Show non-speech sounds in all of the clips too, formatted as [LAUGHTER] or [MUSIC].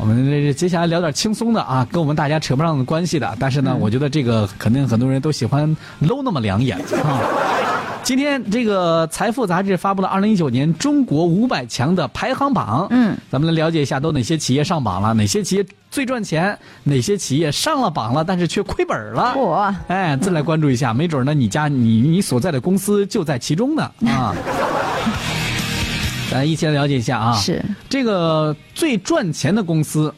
我们这接下来聊点轻松的啊，跟我们大家扯不上关系的。但是呢，我觉得这个肯定很多人都喜欢搂那么两眼啊。[LAUGHS] 今天这个《财富》杂志发布了二零一九年中国五百强的排行榜。嗯，咱们来了解一下，都哪些企业上榜了？哪些企业最赚钱？哪些企业上了榜了，但是却亏本了？嚯！哎，再来关注一下，没准呢，你家你你所在的公司就在其中呢啊。[LAUGHS] 咱一起来了解一下啊。是这个最赚钱的公司，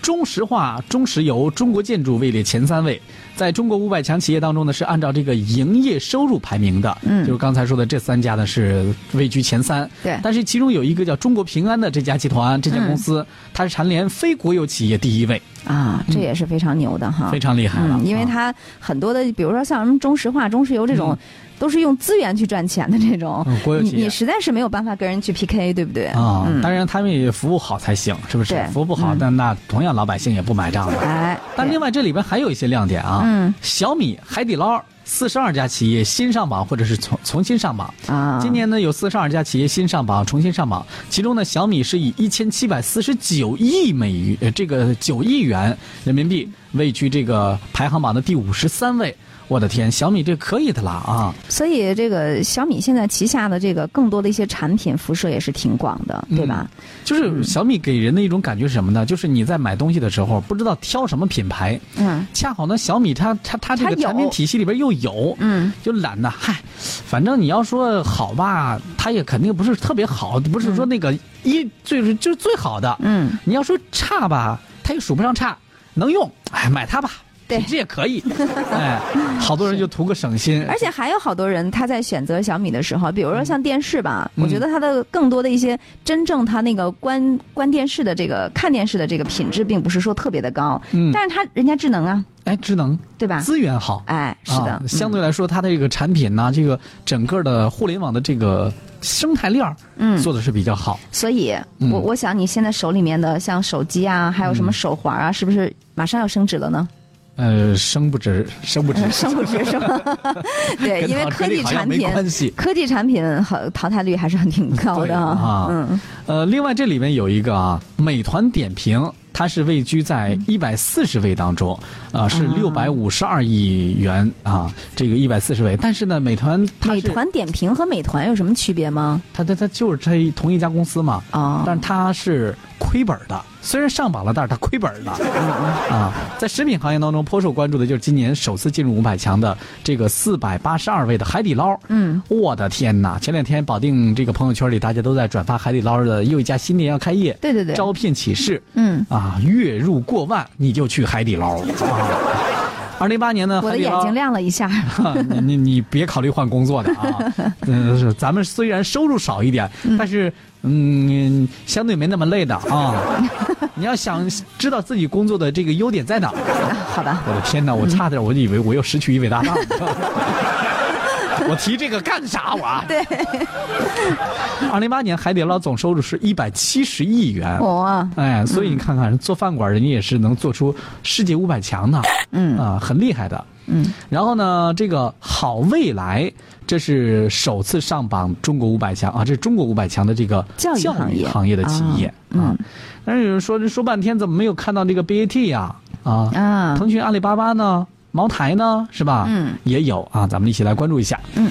中石化、中石油、中国建筑位列前三位。在中国五百强企业当中呢，是按照这个营业收入排名的。嗯就是刚才说的这三家呢是位居前三。对但是其中有一个叫中国平安的这家集团，这家公司、它是蝉联非国有企业第一位，啊，这也是非常牛的哈。非常厉害了。嗯，因为啊它很多的，比如说像什么中石化、中石油这种，都是用资源去赚钱的这种，你你实在是没有办法跟人去 PK，对不对？啊、嗯，当然他们也服务好才行，是不是对？服务不好，嗯但那同样老百姓也不买账的。哎，但另外这里边还有一些亮点啊，嗯，小米、海底捞四十二家企业新上榜或者是重重新上榜。啊，今年呢有四十二家企业新上榜、重新上榜，其中呢小米是以一千七百四十九亿美元，呃，这个九亿元人民币位居这个排行榜的第五十三位。我的天，小米这可以的啦啊！所以这个小米现在旗下的这个更多的一些产品辐射也是挺广的，对吧？就是小米给人的一种感觉是什么呢？就是你在买东西的时候不知道挑什么品牌，嗯恰好呢小米它它它这个产品体系里边又有，嗯，就懒得嗨，反正你要说好吧，它也肯定不是特别好，不是说那个一最就是最好的。嗯，你要说差吧，它又数不上差，能用，哎，买它吧。对。品质也可以，[LAUGHS] 哎，好多人就图个省心，而且还有好多人他在选择小米的时候，比如说像电视吧，嗯。我觉得它的更多的一些真正它那个关关电视的这个看电视的这个品质，并不是说特别的高，嗯。但是它人家智能啊，哎，智能对吧？资源好，哎，是的，啊，相对来说，它的这个产品呢，这个整个的互联网的这个生态链儿嗯，做的是比较好。所以，嗯。我我想你现在手里面的像手机啊，还有什么手环啊，是不是马上要升值了呢？呃，生不值，生不值，生不值是吧？[LAUGHS] 对，因为科技产品，科技产品好淘汰率还是很挺高对的啊。嗯，呃，另外这里面有一个啊，美团点评，它是位居在一百四十位当中，啊、是六百五十二亿元啊，这个一百四十位。但是呢，美团美团点评和美团有什么区别吗？它它它就是这同一家公司嘛，啊，但是它是亏本的，虽然上榜了，但是它亏本的 [LAUGHS] 啊。在食品行业当中颇受关注的就是今年首次进入五百强的这个四百八十二位的海底捞。嗯，我的天哪！前两天保定这个朋友圈里，大家都在转发海底捞的又一家新店要开业，对对对，招聘启事嗯，啊，月入过万你就去海底捞啊。[LAUGHS] 二零一八年呢，我的眼睛亮了一下。你你你别考虑换工作的啊，[LAUGHS] 嗯，是咱们虽然收入少一点，但是嗯，相对没那么累的啊。[LAUGHS] 你要想知道自己工作的这个优点在哪好的，我的天哪，我差点我就以为我又失去一位搭档。[LAUGHS] 我提这个干啥我？啊 [LAUGHS] 对，二零一八年海底捞总收入是一百七十亿元。哇，哎，所以你看看，做饭馆人家也是能做出世界五百强的，嗯啊，很厉害的。嗯，然后呢，这个好未来，这是首次上榜中国五百强啊，这是中国五百强的这个教育行业的企业啊嗯但是有人说这说半天怎么没有看到这个 BAT 呀？啊，啊，腾讯、阿里巴巴呢？茅台呢？是吧？嗯，也有啊，咱们一起来关注一下。嗯。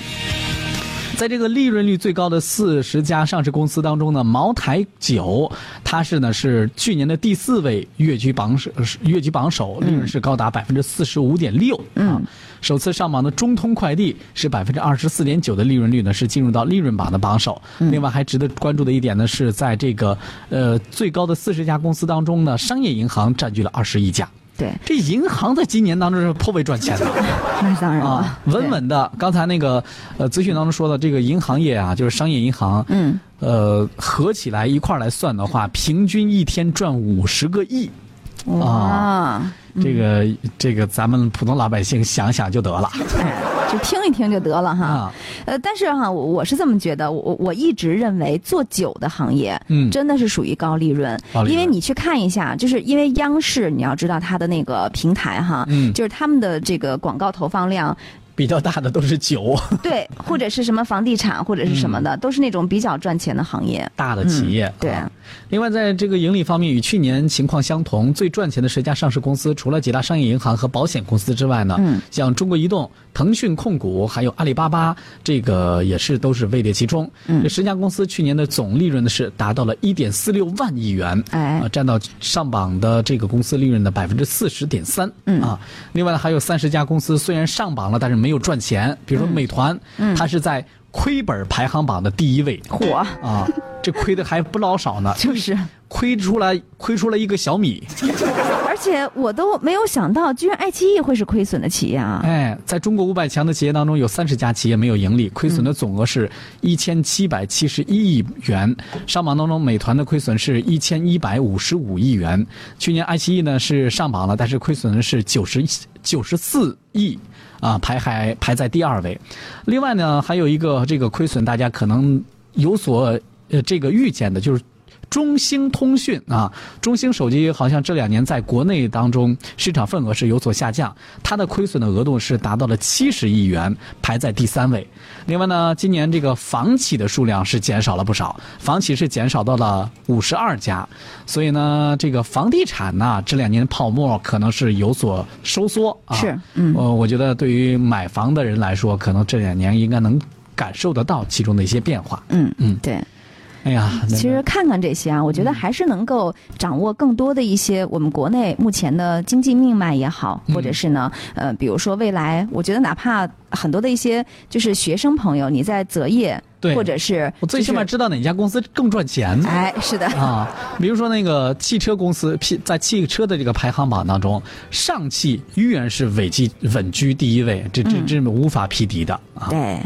在这个利润率最高的四十家上市公司当中呢，茅台酒它是呢是去年的第四位，跃居榜首，跃居榜首，利润是高达百分之四十五点六啊嗯。首次上榜的中通快递是百分之二十四点九的利润率呢，是进入到利润榜的榜首。另外还值得关注的一点呢，是在这个呃最高的四十家公司当中呢，商业银行占据了二十一家。对，这银行在今年当中是颇为赚钱的 [LAUGHS] 那当然啊，，稳稳的。刚才那个呃资讯当中说的这个银行业啊，就是商业银行，嗯，呃，合起来一块儿来算的话，平均一天赚五十个亿。对，哇，这个这个咱们普通老百姓想想就得了哎，[LAUGHS] 就听一听就得了哈。啊。呃，但是哈，我我是这么觉得，我我一直认为做酒的行业，嗯真的是属于高利润，高利润因为你去看一下，就是因为央视，你要知道它的那个平台哈，嗯就是他们的这个广告投放量。比较大的都是酒，[LAUGHS] 对，或者是什么房地产或者是什么的，都是那种比较赚钱的行业。大的企业。对啊另外，在这个盈利方面，与去年情况相同，最赚钱的十家上市公司，除了几大商业银行和保险公司之外呢，嗯像中国移动、腾讯控股，还有阿里巴巴，这个也是都是位列其中。嗯这十家公司去年的总利润呢是达到了一点四六万亿元，哎啊，占到上榜的这个公司利润的百分之四十点三。嗯啊，另外呢，还有三十家公司虽然上榜了，但是没有赚钱，比如说美团，嗯它是在亏本排行榜的第一位。火啊，这亏的还不老少呢，[LAUGHS] 就是，亏出来亏出了一个小米。而且我都没有想到，居然爱奇艺会是亏损的企业啊！哎，在中国五百强的企业当中，有三十家企业没有盈利，亏损的总额是一千七百七十一亿元。上榜当中，美团的亏损是一千一百五十五亿元。去年爱奇艺呢是上榜了，但是亏损的是九十九十四亿。啊，排还排在第二位。另外呢，还有一个这个亏损，大家可能有所呃这个预见的，就是中兴通讯啊，中兴手机好像这两年在国内当中市场份额是有所下降，它的亏损的额度是达到了七十亿元，排在第三位。另外呢，今年这个房企的数量是减少了不少，房企是减少到了五十二家，所以呢，这个房地产呢这两年泡沫可能是有所收缩啊。是嗯呃，我觉得对于买房的人来说，可能这两年应该能感受得到其中的一些变化。嗯嗯对。哎呀，其实看看这些啊，我觉得还是能够掌握更多的一些我们国内目前的经济命脉也好，嗯或者是呢，呃，比如说未来，我觉得哪怕很多的一些就是学生朋友，你在择业，对或者是我最起码知道哪家公司更赚钱。哎，是的，啊，比如说那个汽车公司，，P 在汽车的这个排行榜当中，上汽依然是稳居稳居第一位，这这这无法匹敌的啊。对。